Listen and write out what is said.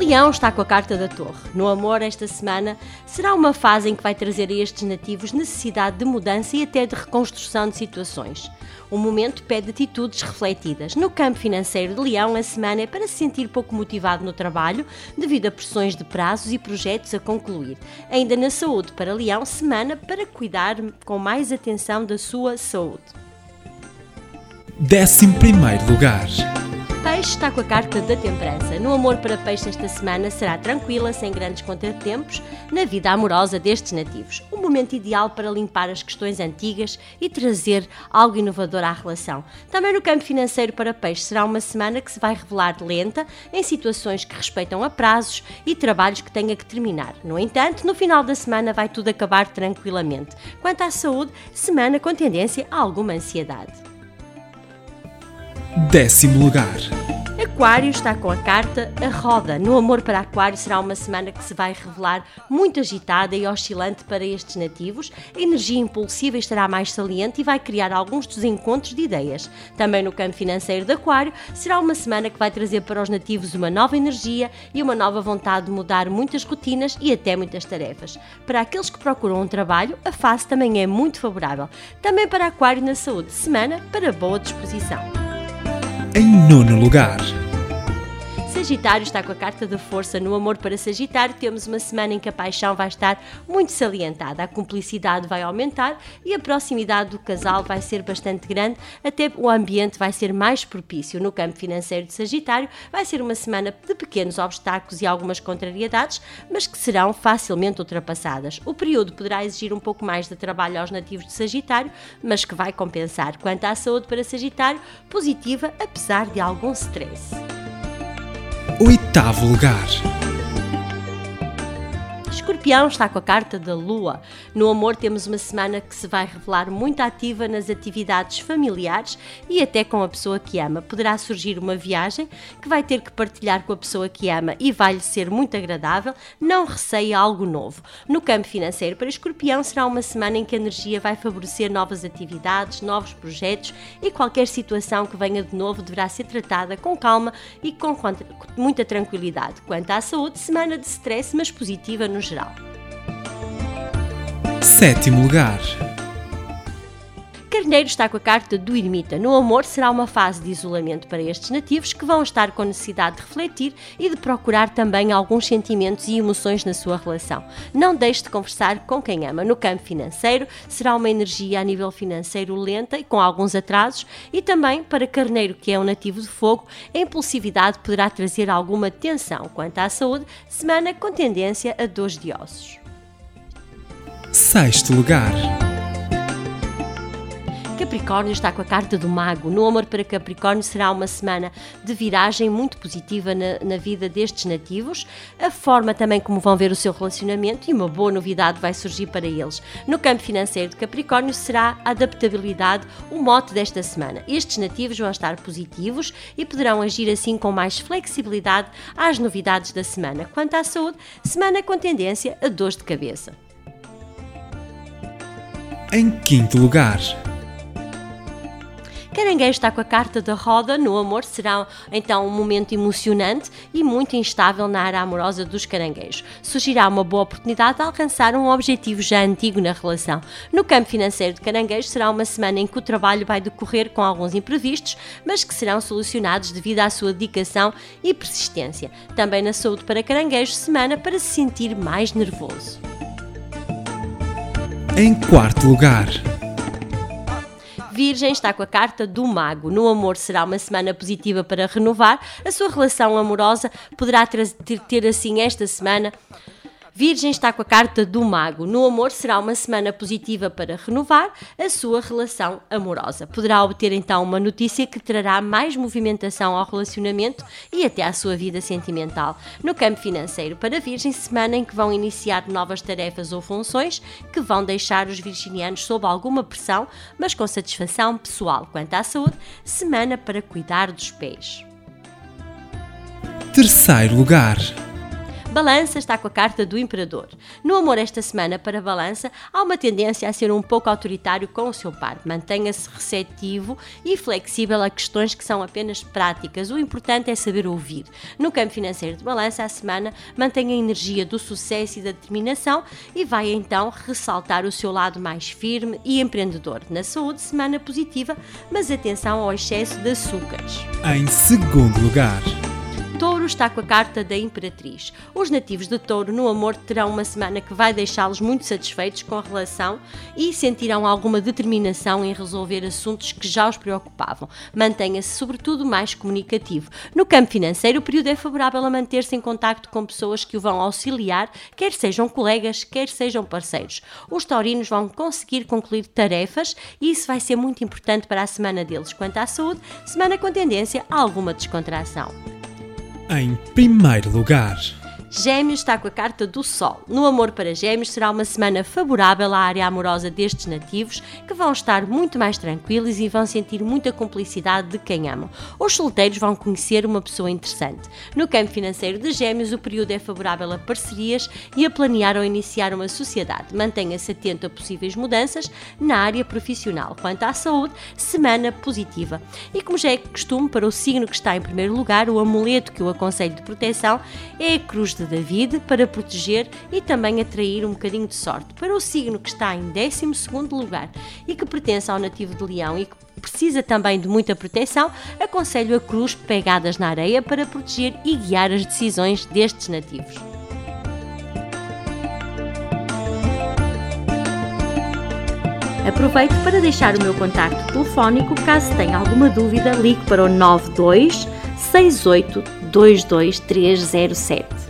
Leão está com a carta da Torre. No amor, esta semana será uma fase em que vai trazer a estes nativos necessidade de mudança e até de reconstrução de situações. O momento pede atitudes refletidas. No campo financeiro de Leão, a semana é para se sentir pouco motivado no trabalho, devido a pressões de prazos e projetos a concluir. Ainda na saúde para Leão, semana para cuidar com mais atenção da sua saúde. 11 lugar. Peixe está com a carta da temperança. No amor para peixe esta semana será tranquila, sem grandes contratempos, na vida amorosa destes nativos. Um momento ideal para limpar as questões antigas e trazer algo inovador à relação. Também no campo financeiro para peixe será uma semana que se vai revelar lenta em situações que respeitam a prazos e trabalhos que tenha que terminar. No entanto, no final da semana vai tudo acabar tranquilamente. Quanto à saúde, semana com tendência a alguma ansiedade. Décimo lugar. Aquário está com a carta A Roda. No amor para Aquário será uma semana que se vai revelar muito agitada e oscilante para estes nativos. A energia impulsiva estará mais saliente e vai criar alguns desencontros de ideias. Também no campo financeiro de Aquário será uma semana que vai trazer para os nativos uma nova energia e uma nova vontade de mudar muitas rotinas e até muitas tarefas. Para aqueles que procuram um trabalho, a fase também é muito favorável. Também para Aquário na saúde, semana para boa disposição. Em nono lugar. Sagitário está com a carta da força. No amor para Sagitário, temos uma semana em que a paixão vai estar muito salientada, a cumplicidade vai aumentar e a proximidade do casal vai ser bastante grande, até o ambiente vai ser mais propício. No campo financeiro de Sagitário, vai ser uma semana de pequenos obstáculos e algumas contrariedades, mas que serão facilmente ultrapassadas. O período poderá exigir um pouco mais de trabalho aos nativos de Sagitário, mas que vai compensar. Quanto à saúde para Sagitário, positiva, apesar de algum stress oitavo lugar. Escorpião está com a carta da Lua. No amor, temos uma semana que se vai revelar muito ativa nas atividades familiares e até com a pessoa que ama. Poderá surgir uma viagem que vai ter que partilhar com a pessoa que ama e vai-lhe ser muito agradável. Não receia algo novo. No campo financeiro, para Escorpião, será uma semana em que a energia vai favorecer novas atividades, novos projetos e qualquer situação que venha de novo deverá ser tratada com calma e com muita tranquilidade. Quanto à saúde, semana de stress, mas positiva no geral. Sétimo lugar. Carneiro está com a carta do ermita. No amor será uma fase de isolamento para estes nativos que vão estar com necessidade de refletir e de procurar também alguns sentimentos e emoções na sua relação. Não deixe de conversar com quem ama. No campo financeiro será uma energia a nível financeiro lenta e com alguns atrasos e também para Carneiro, que é um nativo de fogo, a impulsividade poderá trazer alguma tensão. Quanto à saúde, semana com tendência a dores de ossos. Sexto lugar. Capricórnio está com a carta do Mago. No amor para Capricórnio será uma semana de viragem muito positiva na, na, vida destes nativos. A forma também como vão ver o seu relacionamento e uma boa novidade vai surgir para eles. No campo financeiro de Capricórnio será a adaptabilidade o mote desta semana. Estes nativos vão estar positivos e poderão agir assim com mais flexibilidade às novidades da semana. Quanto à saúde, semana com tendência a dores de cabeça. Em quinto lugar. Caranguejo está com a carta da roda, no amor será então um momento emocionante e muito instável na área amorosa dos caranguejos. Surgirá uma boa oportunidade de alcançar um objetivo já antigo na relação. No campo financeiro de caranguejo será uma semana em que o trabalho vai decorrer com alguns imprevistos, mas que serão solucionados devido à sua dedicação e persistência. Também na saúde para caranguejo, semana para se sentir mais nervoso. Em quarto lugar. Virgem está com a carta do Mago. No amor será uma semana positiva para renovar. A sua relação amorosa poderá ter, ter assim esta semana Virgem está com a carta do Mago. No amor será uma semana positiva para renovar a sua relação amorosa. Poderá obter então uma notícia que trará mais movimentação ao relacionamento e até à sua vida sentimental. No campo financeiro, para Virgem, semana em que vão iniciar novas tarefas ou funções que vão deixar os virginianos sob alguma pressão, mas com satisfação pessoal. Quanto à saúde, semana para cuidar dos pés. Terceiro lugar. Balança está com a carta do Imperador. No amor esta semana para Balança, há uma tendência a ser um pouco autoritário com o seu par. Mantenha-se receptivo e flexível a questões que são apenas práticas. O importante é saber ouvir. No campo financeiro de Balança, a semana mantenha a energia do sucesso e da determinação e vai então ressaltar o seu lado mais firme e empreendedor. Na saúde, semana positiva, mas atenção ao excesso de açúcares. Em segundo lugar. Touro está com a carta da Imperatriz. Os nativos de Touro no amor terão uma semana que vai deixá-los muito satisfeitos com a relação e sentirão alguma determinação em resolver assuntos que já os preocupavam. Mantenha-se, sobretudo, mais comunicativo. No campo financeiro, o período é favorável a manter-se em contacto com pessoas que o vão auxiliar, quer sejam colegas, quer sejam parceiros. Os taurinos vão conseguir concluir tarefas e isso vai ser muito importante para a semana deles. Quanto à saúde, semana com tendência a alguma descontração. Em primeiro lugar. Gêmeos está com a carta do Sol. No amor para Gêmeos será uma semana favorável à área amorosa destes nativos, que vão estar muito mais tranquilos e vão sentir muita cumplicidade de quem amam. Os solteiros vão conhecer uma pessoa interessante. No campo financeiro de Gêmeos, o período é favorável a parcerias e a planear ou iniciar uma sociedade. Mantenha-se atento a possíveis mudanças na área profissional. Quanto à saúde, semana positiva. E como já é costume para o signo que está em primeiro lugar, o amuleto que eu aconselho de proteção é a cruz de David para proteger e também atrair um bocadinho de sorte. Para o signo que está em 12 lugar e que pertence ao nativo de Leão e que precisa também de muita proteção, aconselho a cruz pegadas na areia para proteger e guiar as decisões destes nativos. Aproveito para deixar o meu contacto telefónico caso tenha alguma dúvida, ligue para o 92 68 22307.